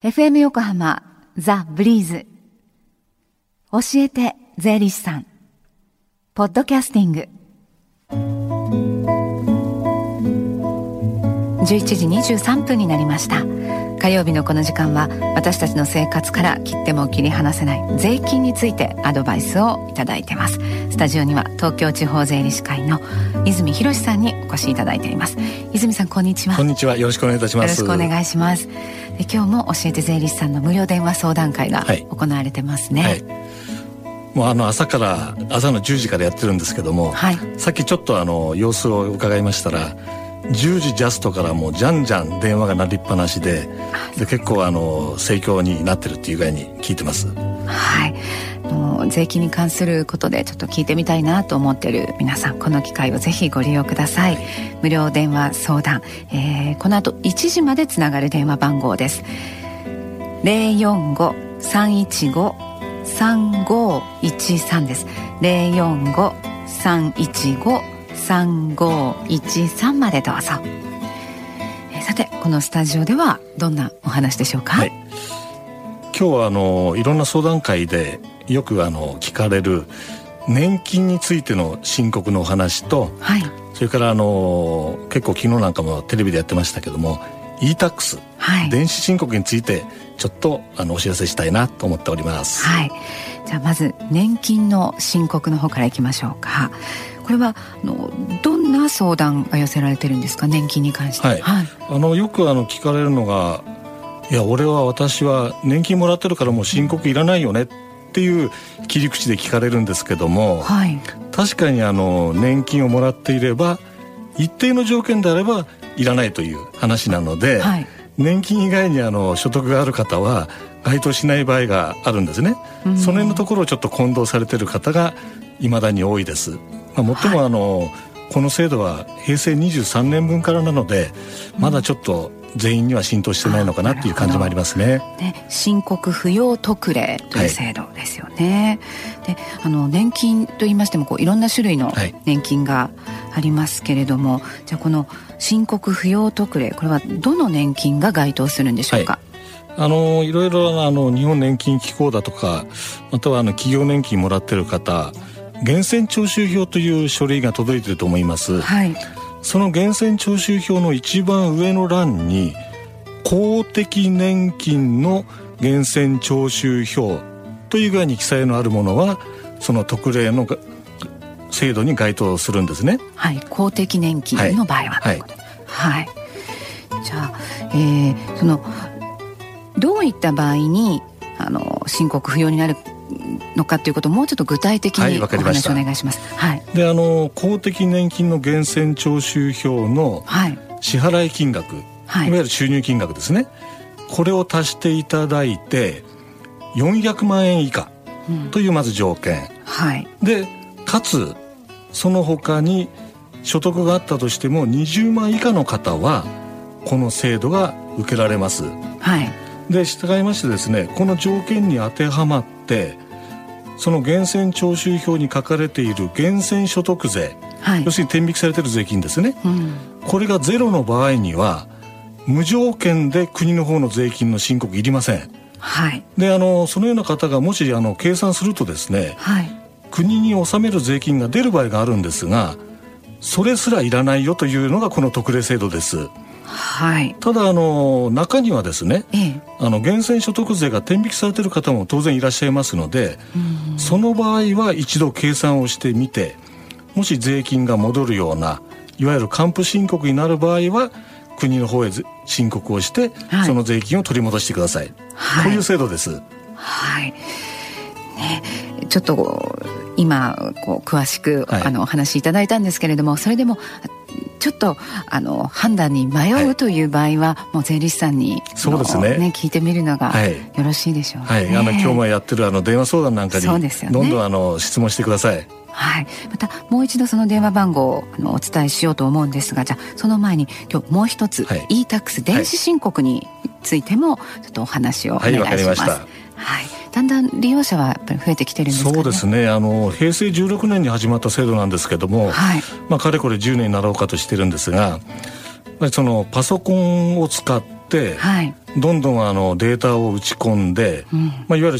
FM 横浜ザ・ブリーズ。教えて税理士さん。ポッドキャスティング。11時23分になりました。火曜日のこの時間は私たちの生活から切っても切り離せない税金についてアドバイスをいただいてます。スタジオには東京地方税理士会の泉博さんにお越しいただいています。泉さんこんにちは。こんにちは。よろしくお願いいたします。よろしくお願いします。今日も教えて税理士さんの無料電話相談会が行われてますね、はい。はいもうあの朝から朝の10時からやってるんですけども、はい、さっきちょっとあの様子を伺いましたら10時ジャストからもうじゃんじゃん電話が鳴りっぱなしでで結構あの盛況になってるっていうぐらいに聞いてます。はい。税金に関することでちょっと聞いてみたいなと思ってる皆さんこの機会をぜひご利用ください、はい、無料電話相談、えー、この後1時までつながる電話番号です。045-315-3513です。045-315 3513までどうぞ、えー、さてこのスタジオではどんなお話でしょうか、はい、今日はあのいろんな相談会でよくあの聞かれる年金についての申告のお話と、はい、それからあの結構昨日なんかもテレビでやってましたけども e-tax、はい、電子申告についてちょっとあのお知らせしたいなと思っております。はい。じゃあまず年金の申告の方からいきましょうか。これはあのどんな相談が寄せられてるんですか？年金に関して、はい、はい、あのよくあの聞かれるのが「いや俺は私は年金もらってるからもう申告いらないよね」っていう切り口で聞かれるんですけども、はい、確かにあの年金をもらっていれば一定の条件であればいらないという話なので、はい、年金以外にあの所得がある方は該当しない場合があるんですね、その辺のところをちょっと混同されてる方がいまだに多いです。まあ、もっともあの、はい、この制度は平成23年分からなのでまだちょっと全員には浸透してないのかなっていう感じもありますね。ね申告不要特例という制度ですよね。はい、であの年金と言いましてもこういろんな種類の年金がありますけれども、はい、じゃあこの申告不要特例これはどの年金が該当するんでしょうか？あのいろいろあの日本年金機構だとかまたはあの企業年金もらってる方源泉徴収票という書類が届いていると思います、はい、その源泉徴収票の一番上の欄に公的年金の源泉徴収票という具合に記載のあるものはその特例の制度に該当するんですね。はい。公的年金の場合は。はい、はい、じゃあ、えー、そのどういった場合にあの申告不要になるのかということをもうちょっと具体的にお話をお願いします。はい、であの公的年金の源泉徴収票の支払い金額、はい、いわゆる収入金額ですね。これを足していただいて400万円以下というまず条件、うん、はい、でかつその他に所得があったとしても20万以下の方はこの制度が受けられます。はい、で従いましてですねこの条件に当てはまってその源泉徴収票に書かれている源泉所得税、はい、要するに天引きされてる税金ですね、うん、これがゼロの場合には無条件で国の方の税金の申告いりません。はい、であのそのような方がもしあの計算するとですね、はい、国に納める税金が出る場合があるんですがそれすらいらないよというのがこの特例制度です。はい、ただあの中にはですね、ええ、あの源泉所得税が天引きされている方も当然いらっしゃいますので、その場合は一度計算をしてみてもし税金が戻るようないわゆる還付申告になる場合は国の方へ申告をして、はい、その税金を取り戻してください、はい、こういう制度です。はい、ね、ちょっと今こう詳しく、はい、あのお話しいただいたんですけれどもそれでもちょっとあの判断に迷うという場合は、はい、もう税理士さんにそうですね。ね聞いてみるのがよろしいでしょう、ね、はい、あの今日もやってるあの電話相談なんかにそうですよ、ね、どんどんあの質問してください。はい、またもう一度その電話番号をあのお伝えしようと思うんですがじゃあその前に今日もう一つ、はい、e-tax 電子申告についてもちょっとお話をお願いします。はい、はいはい、だんだん利用者はやっぱり増えてきてるんですか、ね、そうですね。あの平成16年に始まった制度なんですけども、はい、まあ、かれこれ10年になろうかとしてるんですがそのパソコンを使っ、はい、どんどんあのデータを打ち込んで、うん、まあ、いわゆる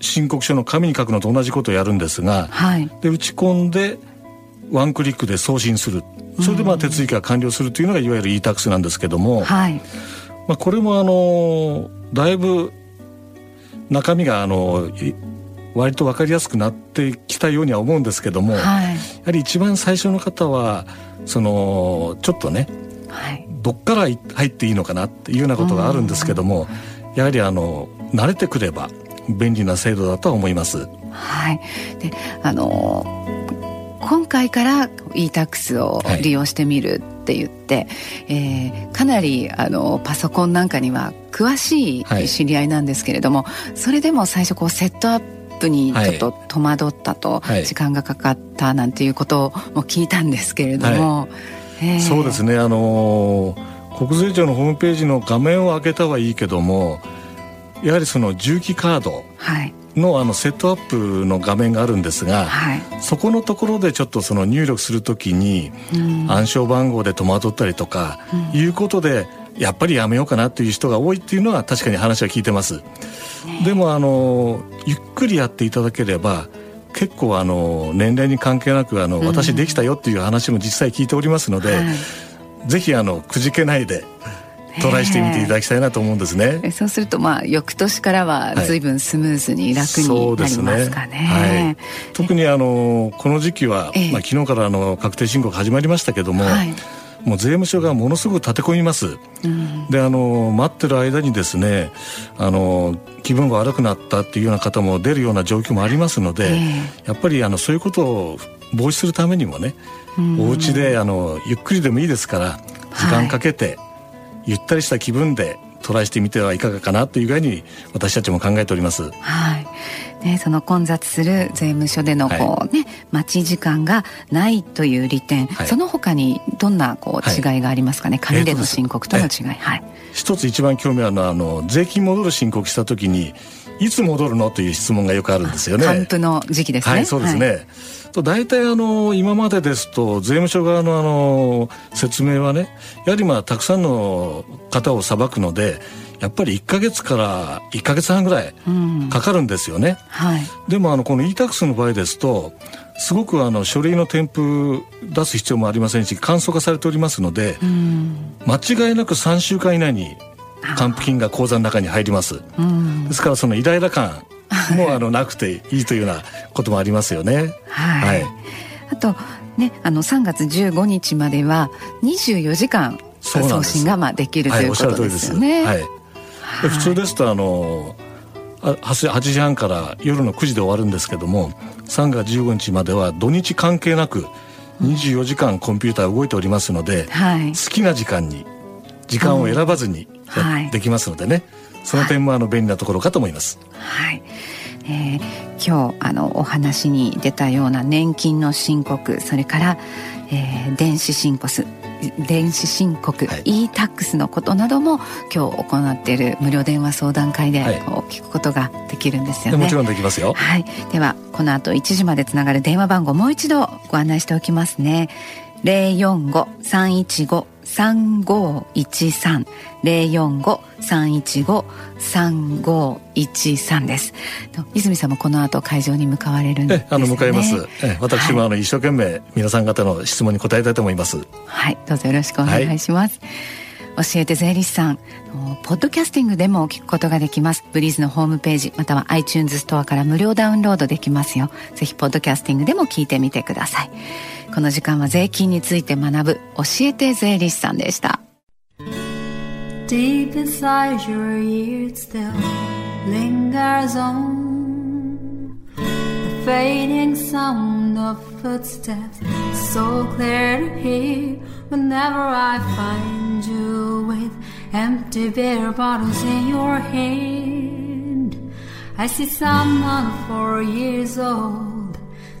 申告書の紙に書くのと同じことをやるんですが、はい、で打ち込んでワンクリックで送信する。それでまあ手続きが完了するというのがいわゆる e-tax なんですけども、はい、まあ、これもあのだいぶ中身があの割と分かりやすくなってきたようには思うんですけども、はい、やはり一番最初の方はそのちょっとね、はい、どっから入っていいのかなっていうようなことがあるんですけどもやはりあの慣れてくれば便利な制度だとは思います。はい、であの今回から e-tax を利用してみるって言って、はい、えー、かなりあのパソコンなんかには詳しい知り合いなんですけれども、はい、それでも最初こうセットアップにちょっと戸惑ったと、はい、時間がかかったなんていうことも聞いたんですけれども、えー、そうですね。あの国税庁のホームページの画面を開けたはいいけどもやはりその重機カードのあのセットアップの画面があるんですが、はい、そこのところでちょっとその入力するときに暗証番号で戸惑ったりとかいうことでやっぱりやめようかなっていう人が多いっていうのは確かに話は聞いてます。でもあのゆっくりやっていただければ結構あの年齢に関係なくあの私できたよっていう話も実際聞いておりますので、はい、ぜひあのくじけないでトライしてみていただきたいなと思うんですね。そうするとまあ翌年からは随分スムーズに楽になりますかね。はいね。はい、特にあのこの時期は、まあ昨日からあの確定申告始まりましたけども。はい。もう税務署がものすごく立て込みます、うん、であの待ってる間にですねあの気分が悪くなったっていうような方も出るような状況もありますので、えー、やっぱりあのそういうことを防止するためにもね、うん、お家であのゆっくりでもいいですから時間かけて、はいゆったりした気分でトライしてみてはいかがかなという具合に私たちも考えております。はい。ね、その混雑する税務署でのこう、ね、待ち時間がないという利点、はい、その他にどんなこう違いがありますかね、紙での申告との違い、はい、一つ一番興味あるのはあの税金戻る申告した時にいつ戻るの？という質問がよくあるんですよね。還付の時期ですね。はい、そうですね。はいと大体あの今までですと税務署側のあの説明はねやはりまあたくさんの方を裁くのでやっぱり1か月から1か月半ぐらいかかるんですよね、うんはい、でもあのこの e-tax の場合ですとすごくあの書類の添付出す必要もありませんし簡素化されておりますので、うん、間違いなく3週間以内に還付金が口座の中に入ります、うん、ですからそのイライラ感もうあのなくていいというようなこともありますよね。はい、はい、あとねあの3月15日までは24時間送信がまあできるということですよね。はい、普通ですとあの 8, 8時半から夜の9時で終わるんですけども3月15日までは土日関係なく24時間コンピューター動いておりますので、はい、好きな時間に時間を選ばずに、できますのでね、その点もあの便利なところかと思います。はい、えー、今日あのお話に出たような年金の申告それから、えー、電子申告電子申告、はい、e-tax のことなども今日行っている無料電話相談会でこう聞くことができるんですよね、もちろんできますよ。はい。ではこの後1時までつながる電話番号もう一度ご案内しておきますね045-315-3513 045-315-3513です。泉さんもこの後会場に向かわれるんですね。あの向かいます。え私もあの一生懸命皆さん方の質問に答えたいと思います。はい。どうぞよろしくお願いします、はい教えて税理士さん。ポッドキャスティングでも聞くことができます。ブリーズのホームページまたは iTunes ストアから無料ダウンロードできますよ。ぜひポッドキャスティングでも聞いてみてくださいこの時間は税金について学ぶ教えて税理士さんでした Deep inside your ears still lingers on The fading sound of footsteps So clear to hear Whenever I find you with Empty beer bottles in your hand I see someone four years old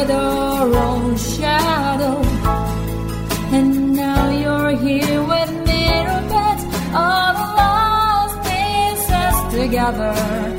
had our own shadow. And now you're here with mirror beds, all the lost pieces together.